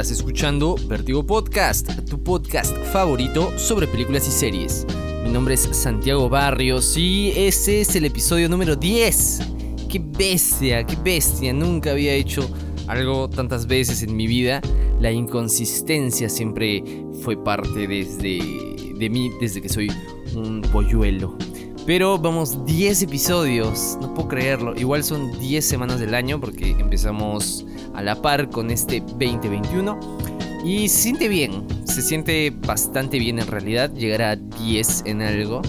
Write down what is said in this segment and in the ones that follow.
Estás escuchando Vertigo Podcast, tu podcast favorito sobre películas y series. Mi nombre es Santiago Barrios y ese es el episodio número 10. ¡Qué bestia, qué bestia! Nunca había hecho algo tantas veces en mi vida. La inconsistencia siempre fue parte desde de mí desde que soy un polluelo. Pero vamos 10 episodios, no puedo creerlo. Igual son 10 semanas del año porque empezamos a la par con este 2021. Y se siente bien, se siente bastante bien en realidad llegar a 10 en algo.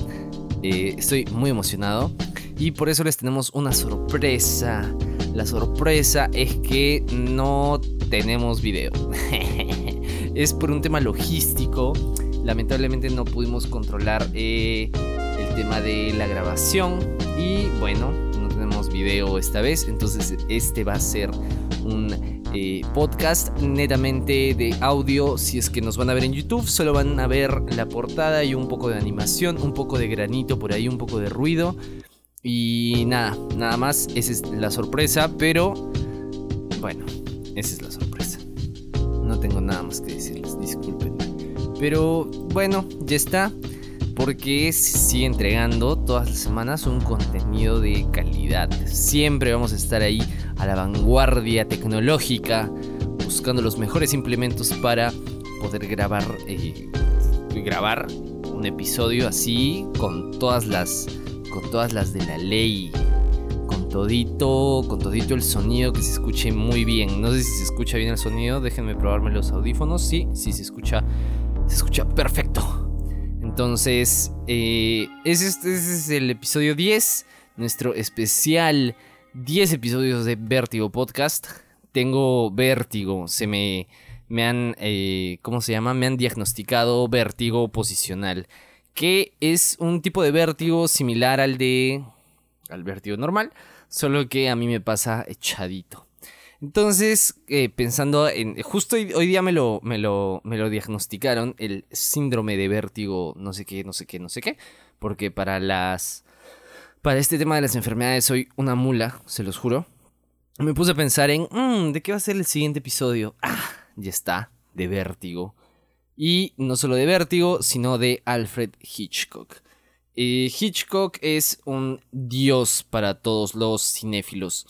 Eh, estoy muy emocionado y por eso les tenemos una sorpresa. La sorpresa es que no tenemos video. es por un tema logístico. Lamentablemente no pudimos controlar eh, el tema de la grabación y bueno, no tenemos video esta vez, entonces este va a ser un eh, podcast netamente de audio. Si es que nos van a ver en YouTube, solo van a ver la portada y un poco de animación, un poco de granito por ahí, un poco de ruido. Y nada, nada más, esa es la sorpresa, pero bueno, esa es la sorpresa. No tengo nada más que decirles, disculpen. Pero bueno, ya está. Porque se sigue entregando todas las semanas un contenido de calidad. Siempre vamos a estar ahí a la vanguardia tecnológica, buscando los mejores implementos para poder grabar, eh, grabar un episodio así con todas las, con todas las de la ley, con todito, con todito el sonido que se escuche muy bien. No sé si se escucha bien el sonido, déjenme probarme los audífonos. Sí, sí se escucha se escucha perfecto. Entonces, eh, ese, es el episodio 10, nuestro especial 10 episodios de Vértigo Podcast. Tengo vértigo, se me, me han, eh, ¿cómo se llama? Me han diagnosticado vértigo posicional, que es un tipo de vértigo similar al de, al vértigo normal, solo que a mí me pasa echadito. Entonces, eh, pensando en. Justo hoy, día me lo, me, lo, me lo diagnosticaron, el síndrome de vértigo, no sé qué, no sé qué, no sé qué. Porque para las. Para este tema de las enfermedades soy una mula, se los juro. Me puse a pensar en. Mm, ¿De qué va a ser el siguiente episodio? Ah, ya está, de vértigo. Y no solo de vértigo, sino de Alfred Hitchcock. Eh, Hitchcock es un dios para todos los cinéfilos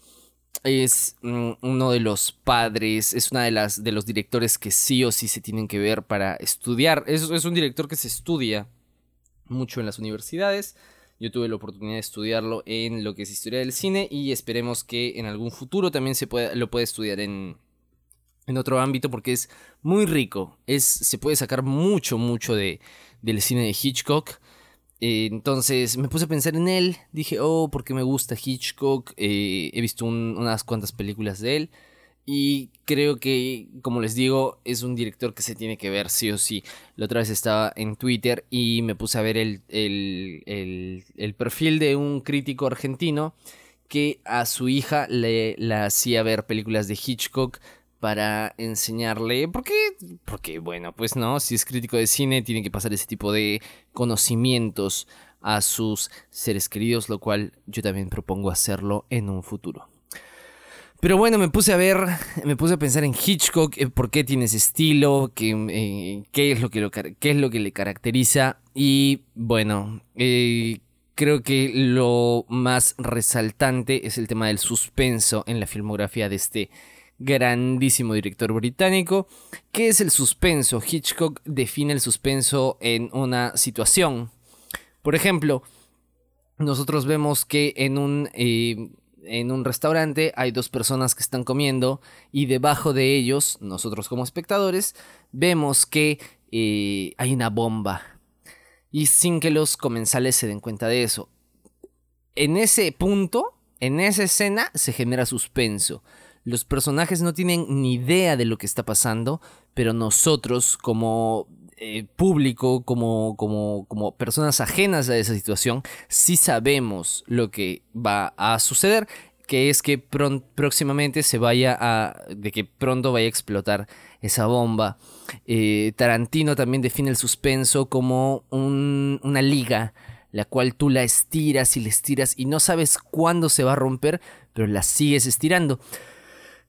es mm, uno de los padres, es una de las de los directores que sí o sí se tienen que ver para estudiar. Es, es un director que se estudia mucho en las universidades. Yo tuve la oportunidad de estudiarlo en lo que es historia del cine y esperemos que en algún futuro también se pueda, lo pueda estudiar en, en otro ámbito porque es muy rico. Es, se puede sacar mucho, mucho de, del cine de Hitchcock. Eh, entonces me puse a pensar en él, dije, oh, porque me gusta Hitchcock, eh, he visto unas cuantas películas de él y creo que, como les digo, es un director que se tiene que ver sí o sí. La otra vez estaba en Twitter y me puse a ver el, el, el, perfil de un crítico argentino que a su hija le la hacía ver películas de Hitchcock para enseñarle. ¿Por qué? Porque, bueno, pues no, si es crítico de cine, tiene que pasar ese tipo de conocimientos a sus seres queridos, lo cual yo también propongo hacerlo en un futuro. Pero bueno, me puse a ver, me puse a pensar en Hitchcock, eh, por qué tiene ese estilo, qué, eh, qué, es, lo que qué es lo que le caracteriza. Y bueno, eh, creo que lo más resaltante es el tema del suspenso en la filmografía de este grandísimo director británico. ¿Qué es el suspenso? Hitchcock define el suspenso en una situación. Por ejemplo, nosotros vemos que en un, eh, en un restaurante hay dos personas que están comiendo y debajo de ellos, nosotros como espectadores, vemos que eh, hay una bomba. Y sin que los comensales se den cuenta de eso. En ese punto, en esa escena, se genera suspenso. Los personajes no tienen ni idea de lo que está pasando, pero nosotros como eh, público, como, como, como personas ajenas a esa situación, sí sabemos lo que va a suceder, que es que próximamente se vaya a, de que pronto vaya a explotar esa bomba. Eh, Tarantino también define el suspenso como una liga, la cual tú la estiras y la estiras y no sabes cuándo se va a romper, pero la sigues estirando.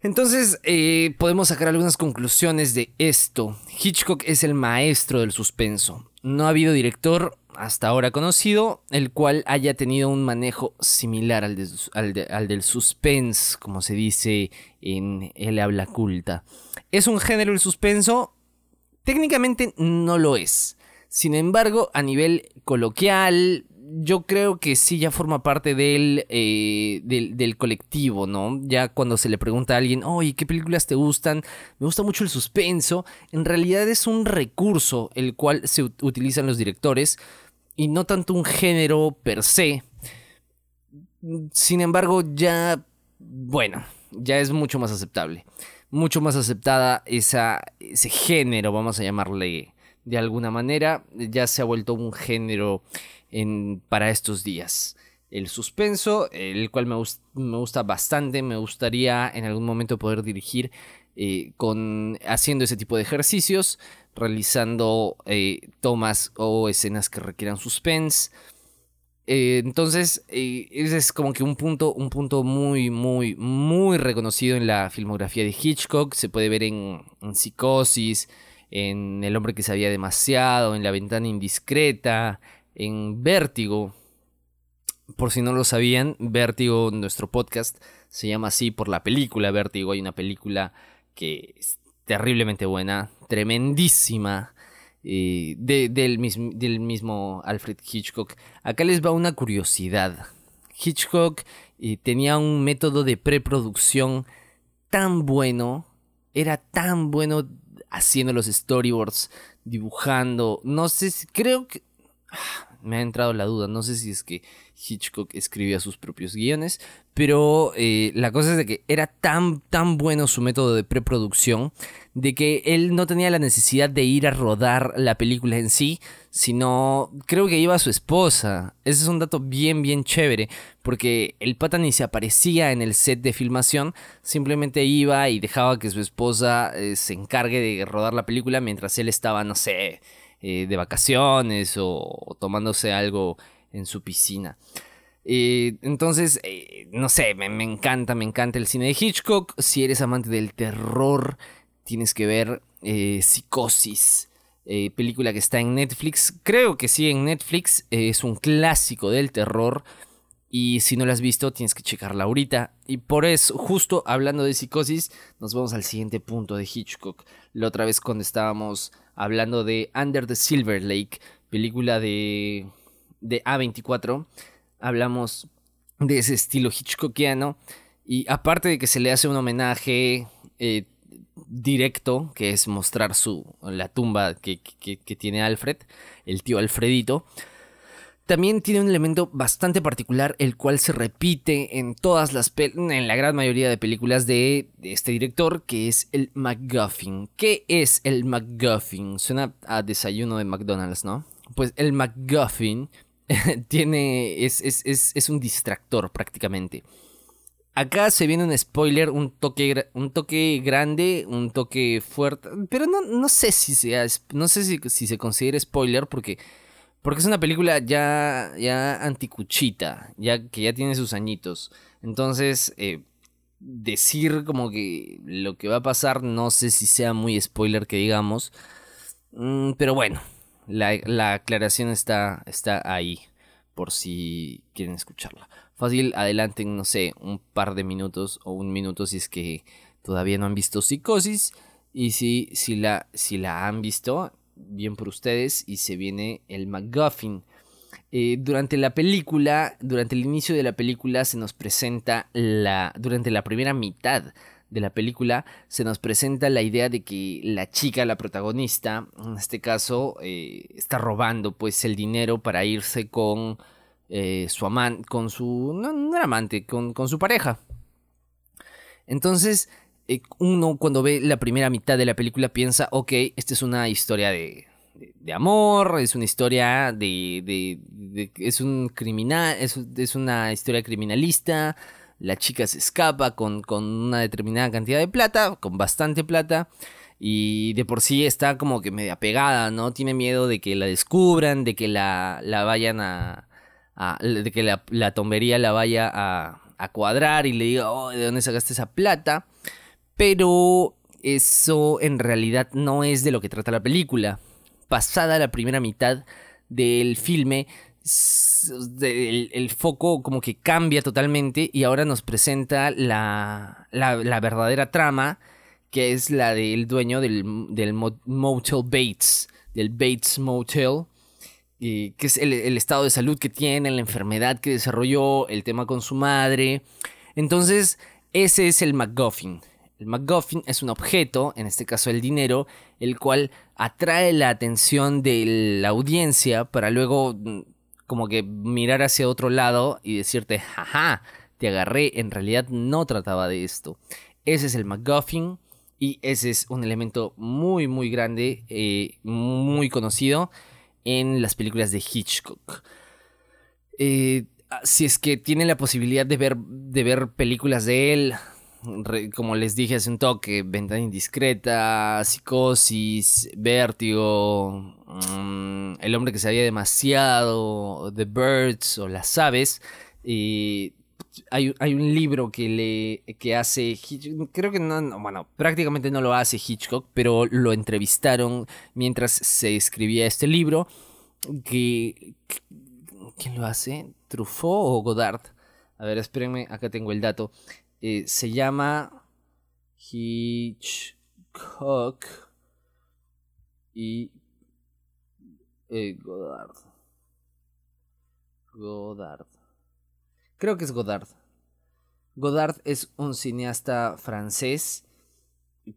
Entonces, eh, podemos sacar algunas conclusiones de esto. Hitchcock es el maestro del suspenso. No ha habido director hasta ahora conocido el cual haya tenido un manejo similar al, al del suspense, como se dice en el habla culta. ¿Es un género el suspenso? Técnicamente no lo es. Sin embargo, a nivel coloquial, yo creo que sí ya forma parte eh, del, del, colectivo, ¿no? Ya cuando se le pregunta a alguien, oye, ¿qué películas te gustan? Me gusta mucho el suspenso. En realidad es un recurso el cual se utilizan los directores y no tanto un género per se. Sin embargo, ya, bueno, ya es mucho más aceptable. Mucho más aceptada esa, ese género, vamos a llamarle de alguna manera. Ya se ha vuelto un género para estos días. El suspenso, el cual me, me, gusta bastante, me gustaría en algún momento poder dirigir eh, con, haciendo ese tipo de ejercicios, realizando eh, tomas o escenas que requieran suspense. Eh, entonces, ese es como que un punto, un punto muy, muy, muy reconocido en la filmografía de Hitchcock. Se puede ver en, en Psicosis, en El hombre que sabía demasiado, en La ventana indiscreta, en Vértigo. Por si no lo sabían, Vértigo, nuestro podcast, se llama así por la película Vértigo. Hay una película que es terriblemente buena, tremendísima, eh, del, mismo, Alfred Hitchcock. Acá les va una curiosidad. Hitchcock eh, tenía un método de preproducción tan bueno, era tan bueno haciendo los storyboards, dibujando, no sé creo que me ha entrado la duda, no sé si es que Hitchcock escribía sus propios guiones, pero eh, la cosa es de que era tan, tan bueno su método de preproducción, de que él no tenía la necesidad de ir a rodar la película en sí, sino creo que iba a su esposa. Ese es un dato bien, bien chévere, porque el pata ni se aparecía en el set de filmación, simplemente iba y dejaba que su esposa eh, se encargue de rodar la película mientras él estaba, no sé, eh, de vacaciones o, tomándose algo en su piscina. Eh, entonces, eh, no sé, me, encanta, me encanta el cine de Hitchcock. Si eres amante del terror, tienes que ver Psicosis, película que está en Netflix. Creo que sí, en Netflix es un clásico del terror. Y si no la has visto, tienes que checarla ahorita. Y por eso, justo hablando de psicosis, nos vamos al siguiente punto de Hitchcock. La otra vez cuando estábamos hablando de Under the Silver Lake, película de, de A24. Hablamos de ese estilo hitchcockiano. Y aparte de que se le hace un homenaje eh, directo, que es mostrar su, la tumba que, que tiene Alfred, el tío Alfredito, también tiene un elemento bastante particular, el cual se repite en todas las en la gran mayoría de películas de, este director, que es el MacGuffin. ¿Qué es el MacGuffin? Suena a desayuno de McDonald's, ¿no? Pues el MacGuffin tiene. Es, es, un distractor prácticamente. Acá se viene un spoiler, un toque, un toque grande, un toque fuerte. Pero no, no sé si sea. No sé si, si se considera spoiler porque porque es una película ya, ya anticuchita, ya que ya tiene sus añitos. Entonces, eh, decir como que lo que va a pasar, no sé si sea muy spoiler que digamos. Mm, pero bueno, la, aclaración está, está ahí, por si quieren escucharla. Fácil, adelanten, no sé, un par de minutos o un minuto si es que todavía no han visto Psicosis. Y si, si, la, si la han visto, bien por ustedes, y se viene el MacGuffin. Eh, durante la película, durante el inicio de la película se nos presenta la, durante la primera mitad de la película se nos presenta la idea de que la chica, la protagonista, en este caso, eh, está robando pues el dinero para irse con eh, su amante, con su, no, era amante, con, con su pareja. Entonces, eh, uno cuando ve la primera mitad de la película piensa, ok, esta es una historia de, de, amor, es una historia de, de, es un criminal, es, es, una historia criminalista, la chica se escapa con, con una determinada cantidad de plata, con bastante plata, y de por sí está como que media pegada, ¿no? Tiene miedo de que la descubran, de que la, la vayan a, de que la, la tombería la vaya a, a cuadrar y le diga, oh, ¿de dónde sacaste esa plata? Pero eso en realidad no es de lo que trata la película. Pasada la primera mitad del filme, el, foco como que cambia totalmente y ahora nos presenta la, la, verdadera trama, que es la del dueño del, del Motel Bates, del Bates Motel, que es el, el, estado de salud que tiene, la enfermedad que desarrolló, el tema con su madre. Entonces, ese es el MacGuffin. El MacGuffin es un objeto, en este caso el dinero, el cual atrae la atención de la audiencia para luego mm, como que mirar hacia otro lado y decirte, jaja, te agarré, en realidad no trataba de esto. Ese es el MacGuffin y ese es un elemento muy muy grande, eh, muy conocido en las películas de Hitchcock. Eh, si es que tienen la posibilidad de ver, de ver películas de él, como les dije hace un toque, Ventana Indiscreta, Psicosis, Vértigo, mm, El hombre que sabía demasiado, The Birds o Las aves. Y hay, hay, un libro que le que hace creo que no, bueno, prácticamente no lo hace Hitchcock, pero lo entrevistaron mientras se escribía este libro que ¿quién lo hace? ¿Truffaut o Godard? A ver, espérenme, acá tengo el dato. Eh, se llama Hitchcock y eh, Godard. Godard. Creo que es Godard. Godard es un cineasta francés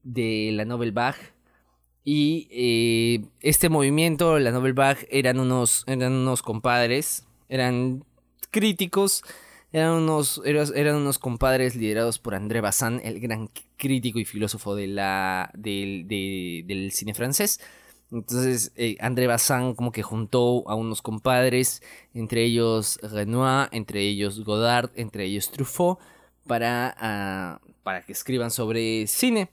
de la Nouvelle Vague. Y eh, este movimiento, la Nouvelle Vague, eran unos, eran unos compadres, eran críticos eran unos, eran unos compadres liderados por André Bazin, el gran crítico y filósofo la, del cine francés. Entonces, eh, André Bazin como que juntó a unos compadres, entre ellos Renoir, entre ellos Godard, entre ellos Truffaut, para, ah, para que escriban sobre cine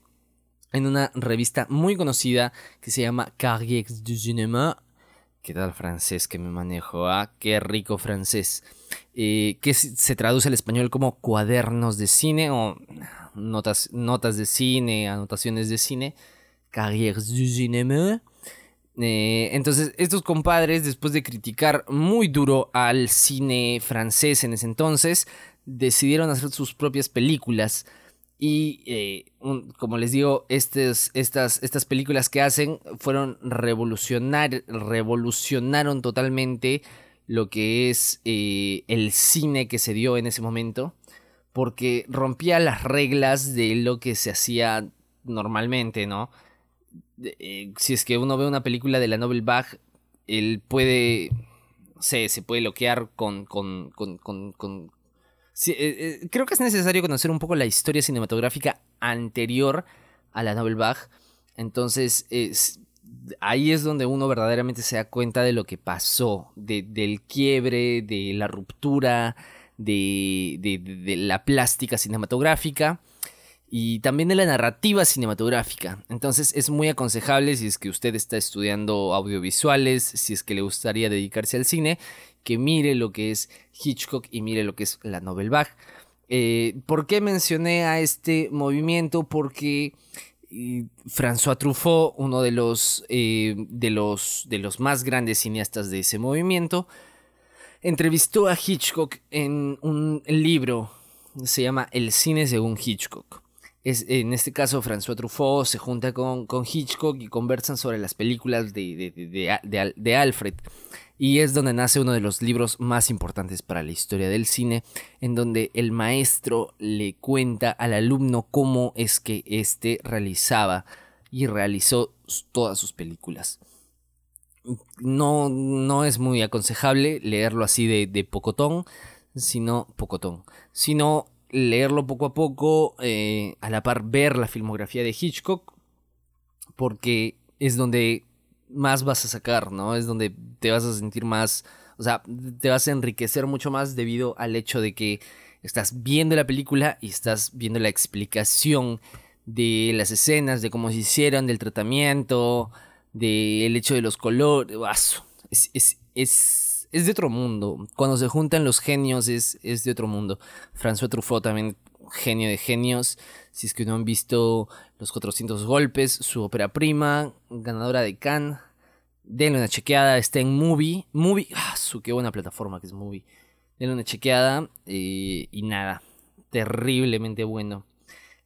en una revista muy conocida que se llama Carrières du Cinéma. ¿Qué tal francés que me manejo? Ah, qué rico francés. Eh, que se traduce al español como cuadernos de cine o notas, notas de cine, anotaciones de cine, carrières du cinéma. Eh, entonces, estos compadres, después de criticar muy duro al cine francés en ese entonces, decidieron hacer sus propias películas. Y eh, como les digo, estas, estas películas que hacen fueron revolucionar, revolucionaron totalmente lo que es eh, el cine que se dio en ese momento, porque rompía las reglas de lo que se hacía normalmente, ¿no? Eh, si es que uno ve una película de la Nobel Bach, él puede, no se puede bloquear con, con, eh, creo que es necesario conocer un poco la historia cinematográfica anterior a la Nobel Bach. Entonces, ahí es donde uno verdaderamente se da cuenta de lo que pasó, del quiebre, de la ruptura, de, de, la plástica cinematográfica y también de la narrativa cinematográfica. Entonces es muy aconsejable si es que usted está estudiando audiovisuales, si es que le gustaría dedicarse al cine, que mire lo que es Hitchcock y mire lo que es la Novel Bach. Eh, ¿Por qué mencioné a este movimiento? Porque François Truffaut, uno de los, eh, de, los, de los más grandes cineastas de ese movimiento, entrevistó a Hitchcock en un libro, se llama El cine según Hitchcock. Es, en este caso, François Truffaut se junta con, con Hitchcock y conversan sobre las películas de, de, de Alfred y es donde nace uno de los libros más importantes para la historia del cine, en donde el maestro le cuenta al alumno cómo es que éste realizaba y realizó todas sus películas. No, no es muy aconsejable leerlo así de, pocotón, sino pocotón, sino leerlo poco a poco, eh, a la par ver la filmografía de Hitchcock, porque es donde más vas a sacar, ¿no? Es donde te vas a sentir más, o sea, te vas a enriquecer mucho más debido al hecho de que estás viendo la película y estás viendo la explicación de las escenas, de cómo se hicieron, del tratamiento, del hecho de los colores. Es, es, es, es, de otro mundo. Cuando se juntan los genios es, es de otro mundo. François Truffaut también genio de genios. Si es que no han visto Los 400 Golpes, su ópera prima, ganadora de Cannes, denle una chequeada, está en Movie. Movie, ah, su qué buena plataforma que es Movie. Denle una chequeada eh, y nada, terriblemente bueno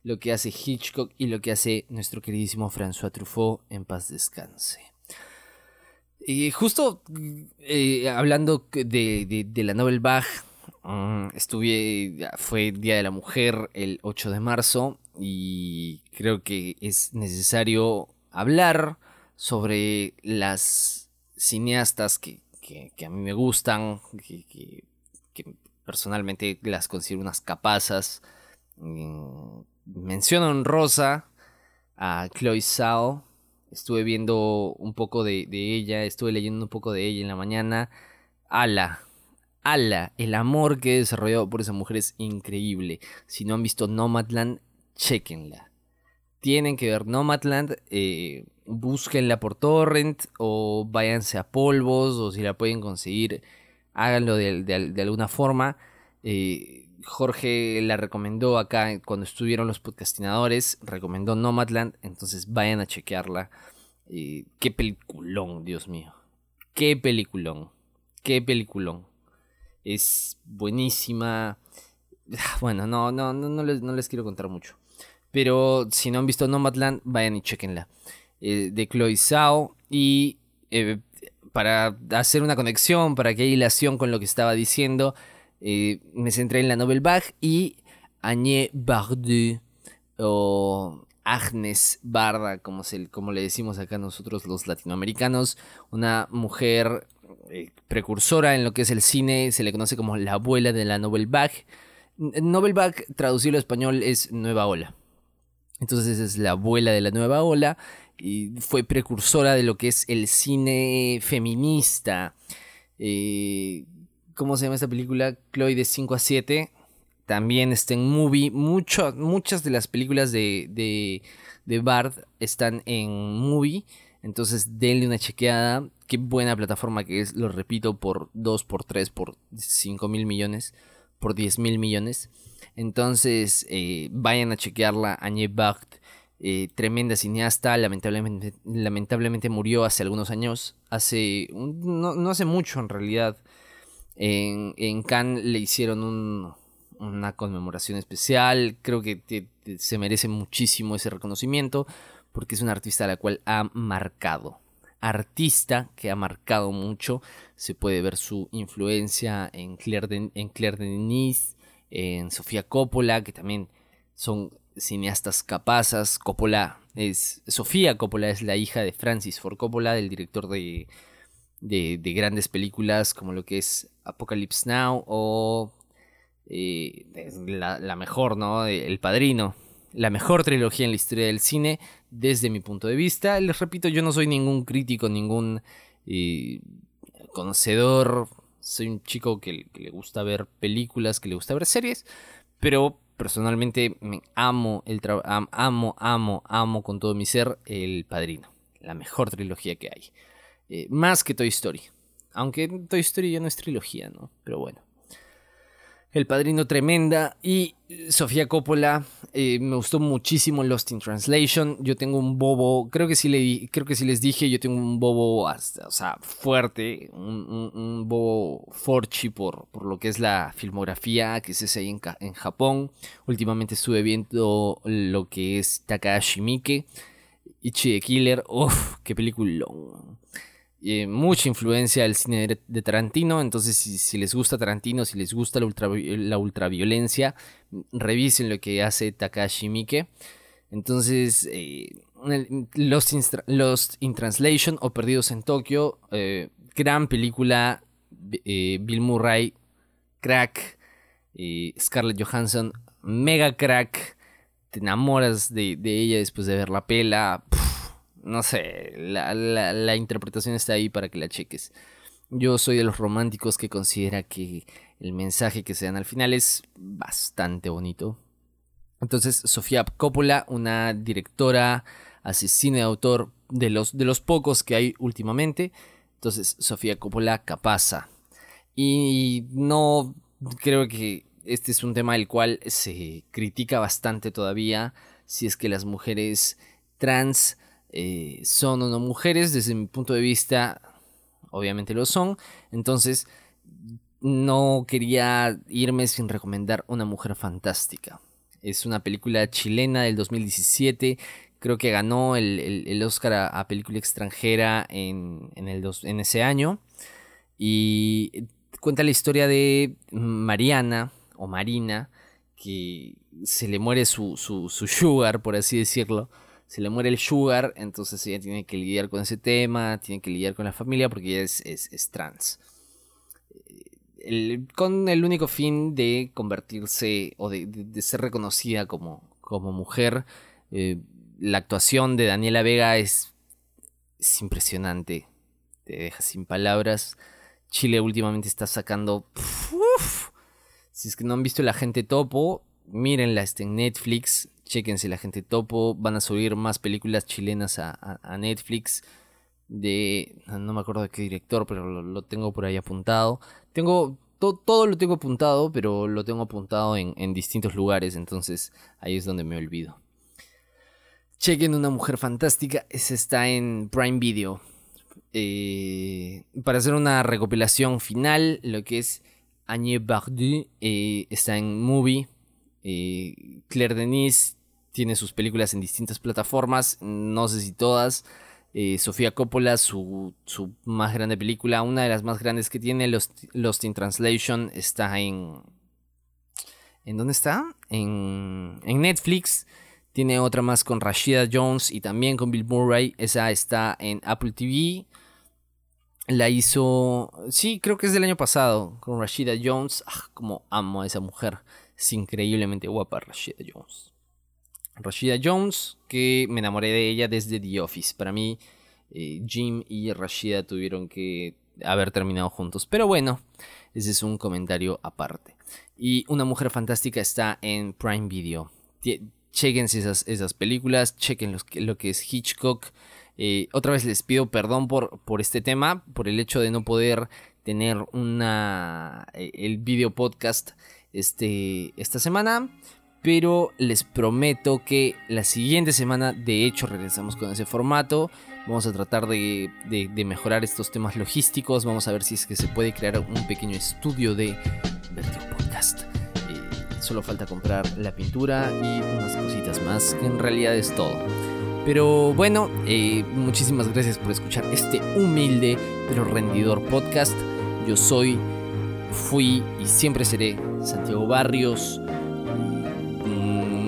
lo que hace Hitchcock y lo que hace nuestro queridísimo François Truffaut en paz descanse. Y justo eh, hablando de, la Nobel Bach, mm, estuve, fue Día de la Mujer el 8 de marzo y creo que es necesario hablar sobre las cineastas que, a mí me gustan, que, personalmente las considero unas capazas. Mm, menciono rosa a Chloe Zhao Estuve viendo un poco de, ella, estuve leyendo un poco de ella en la mañana. Ala, ala, el amor que he desarrollado por esa mujer es increíble. Si no han visto Nomadland, chequenla. Tienen que ver Nomadland, eh, búsquenla por torrent o váyanse a polvos o si la pueden conseguir, háganlo de, alguna forma. Eh, Jorge la recomendó acá cuando estuvieron los podcastinadores, recomendó Nomadland, entonces vayan a chequearla. qué peliculón, Dios mío. Qué peliculón. Qué peliculón. Es buenísima. Ah, bueno, no, no, no, les, quiero contar mucho. Pero si no han visto Nomadland, vayan y chequenla. Eh, de Chloe Zhao. Y eh, para hacer una conexión, para que haya hilación con lo que estaba diciendo, eh, me centré en la Nobel Bach y Agnès Bardu o Agnes Barda, como, se, como le decimos acá nosotros los latinoamericanos, una mujer eh, precursora en lo que es el cine, se le conoce como la abuela de la Nobel Bach. Nobel Bach, traducido al español, es Nueva Ola. Entonces es la abuela de la nueva ola y fue precursora de lo que es el cine feminista. Eh, ¿Cómo se llama esta película? Chloe de 5 a 7. También está en movie. muchas de las películas de, de, de Bard están en movie. Entonces denle una chequeada. Qué buena plataforma que es. Lo repito por 2, por 3, por 5 mil millones. Por 10 mil millones. Entonces eh, vayan a chequearla. Añe Bard. Eh, tremenda cineasta, lamentablemente, murió hace algunos años, hace, no, hace mucho en realidad, en, en Cannes le hicieron una conmemoración especial. Creo que se merece muchísimo ese reconocimiento porque es una artista a la cual ha marcado. Artista que ha marcado mucho. Se puede ver su influencia en Claire, de, en Claire Denis, en Sofía Coppola, que también son cineastas capazas. Coppola es. Sofía Coppola es la hija de Francis Ford Coppola, del director de de, grandes películas como lo que es Apocalypse Now o eh, la, mejor, ¿no? El Padrino. La mejor trilogía en la historia del cine desde mi punto de vista. Les repito, yo no soy ningún crítico, ningún eh, conocedor. Soy un chico que, le gusta ver películas, que le gusta ver series. Pero personalmente me amo, el amo, amo, amo con todo mi ser El Padrino. La mejor trilogía que hay. Eh, más que Toy Story. Aunque Toy Story ya no es trilogía, ¿no? Pero bueno. El Padrino Tremenda y Sofía Coppola. Eh, me gustó muchísimo Lost in Translation. Yo tengo un bobo, creo que sí, le, creo que sí les dije, yo tengo un bobo, o sea, fuerte, un, bobo forchi por, por lo que es la filmografía que se hace ahí en, en Japón. Últimamente estuve viendo lo que es Takashi Miike, Ichi the Killer. Uff, qué película. Eh, mucha influencia del cine de, Tarantino. Entonces, si, les gusta Tarantino, si les gusta la, la ultraviolencia, revisen lo que hace Takashi Miike. Entonces, eh, Lost, in, Translation o Perdidos en Tokio, eh, gran película. Bill Murray, crack. Scarlett Johansson, mega crack. Te enamoras de, ella después de ver la pela no sé, la, interpretación está ahí para que la cheques. Yo soy de los románticos que considera que el mensaje que se dan al final es bastante bonito. Entonces, Sofía Coppola, una directora, asesina de autor de los, de los pocos que hay últimamente. Entonces, Sofía Coppola capaza. Y no creo que este es un tema del cual se critica bastante todavía, si es que las mujeres trans eh, son o no mujeres, desde mi punto de vista, obviamente lo son, entonces no quería irme sin recomendar Una Mujer Fantástica. Es una película chilena del 2017. Creo que ganó el, Oscar a, película extranjera en, el en ese año. Y cuenta la historia de Mariana o Marina, que se le muere su, su, su sugar, por así decirlo. Se le muere el sugar, entonces ella tiene que lidiar con ese tema, tiene que lidiar con la familia porque ella es, es trans con el único fin de convertirse o de, ser reconocida como, como mujer. Eh, la actuación de Daniela Vega es, es impresionante, te deja sin palabras. Chile últimamente está sacando... si es que no han visto La Gente Topo, mírenla, en Netflix, chequense La Gente Topo, van a subir más películas chilenas a, Netflix de... no me acuerdo de qué director, pero lo tengo por ahí apuntado. Tengo todo lo tengo apuntado, pero lo tengo apuntado en, distintos lugares, entonces ahí es donde me olvido. Chequen Una Mujer Fantástica, esa está en Prime Video. Eh, para hacer una recopilación final, lo que es Agnès Bardu eh, está en Movie. Claire Denis tiene sus películas en distintas plataformas, no sé si todas. Eh, Sofía Coppola, su, más grande película, una de las más grandes que tiene, Lost, in Translation, está en... ¿En dónde está? En, en Netflix. Tiene otra más con Rashida Jones y también con Bill Murray. Esa está en Apple TV. La hizo. Sí, creo que es del año pasado. Con Rashida Jones. Ah, como amo a esa mujer. Es increíblemente guapa, Rashida Jones. Rashida Jones, que me enamoré de ella desde The Office. Para mí, eh, Jim y Rashida tuvieron que haber terminado juntos. Pero bueno, ese es un comentario aparte. Y Una Mujer Fantástica está en Prime Video. Chequense esas, esas películas, chequen lo que es Hitchcock. Eh, otra vez les pido perdón por, por este tema, por el hecho de no poder tener una, eh, el video podcast este, esta semana pero les prometo que la siguiente semana de hecho regresamos con ese formato. Vamos a tratar de, mejorar estos temas logísticos. Vamos a ver si es que se puede crear un pequeño estudio de Vertigo Podcast. Eh, solo falta comprar la pintura y unas cositas más, que en realidad es todo. Pero bueno, eh, muchísimas gracias por escuchar este humilde pero rendidor podcast. Yo soy, fui y siempre seré Santiago Barrios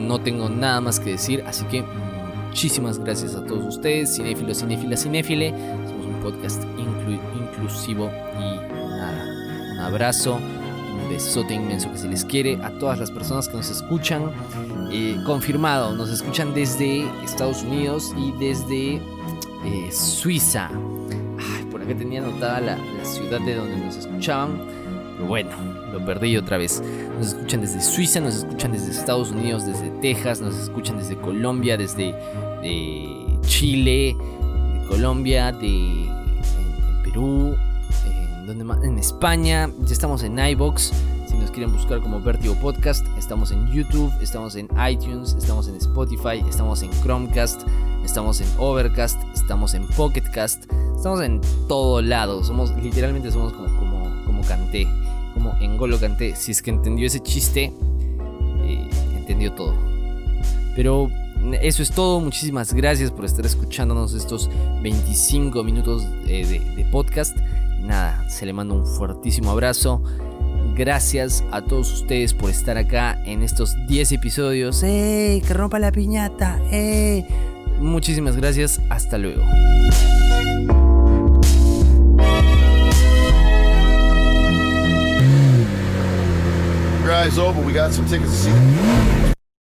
no tengo nada más que decir, así que muchísimas gracias a todos ustedes, cinéfilos, cinéfilas, cinéfile. Somos un podcast inclusivo y nada, un abrazo, un besote inmenso que se les quiere a todas las personas que nos escuchan. Eh, confirmado, nos escuchan desde Estados Unidos y desde eh, Suiza. por acá tenía anotada la, ciudad de donde nos escuchaban, bueno lo perdí otra vez. Nos escuchan desde Suiza, nos escuchan desde Estados Unidos, desde Texas, nos escuchan desde Colombia, desde Chile, Colombia, de, Perú, en, en España. Ya estamos en iBox. Si nos quieren buscar como Vertigo Podcast, estamos en YouTube, estamos en iTunes, estamos en Spotify, estamos en Chromecast, estamos en Overcast, estamos en Pocketcast, estamos en todo lado. Somos, literalmente somos como, como, como canté como en Golo canté, si es que entendió ese chiste, eh, entendió todo. Pero eso es todo, muchísimas gracias por estar escuchándonos estos 25 minutos de, de podcast. Nada, se le manda un fuertísimo abrazo. Gracias a todos ustedes por estar acá en estos 10 episodios. ¡Ey! ¡Que rompa la piñata! ¡Ey! Muchísimas gracias. Hasta luego. Eyes open. We got some tickets to see.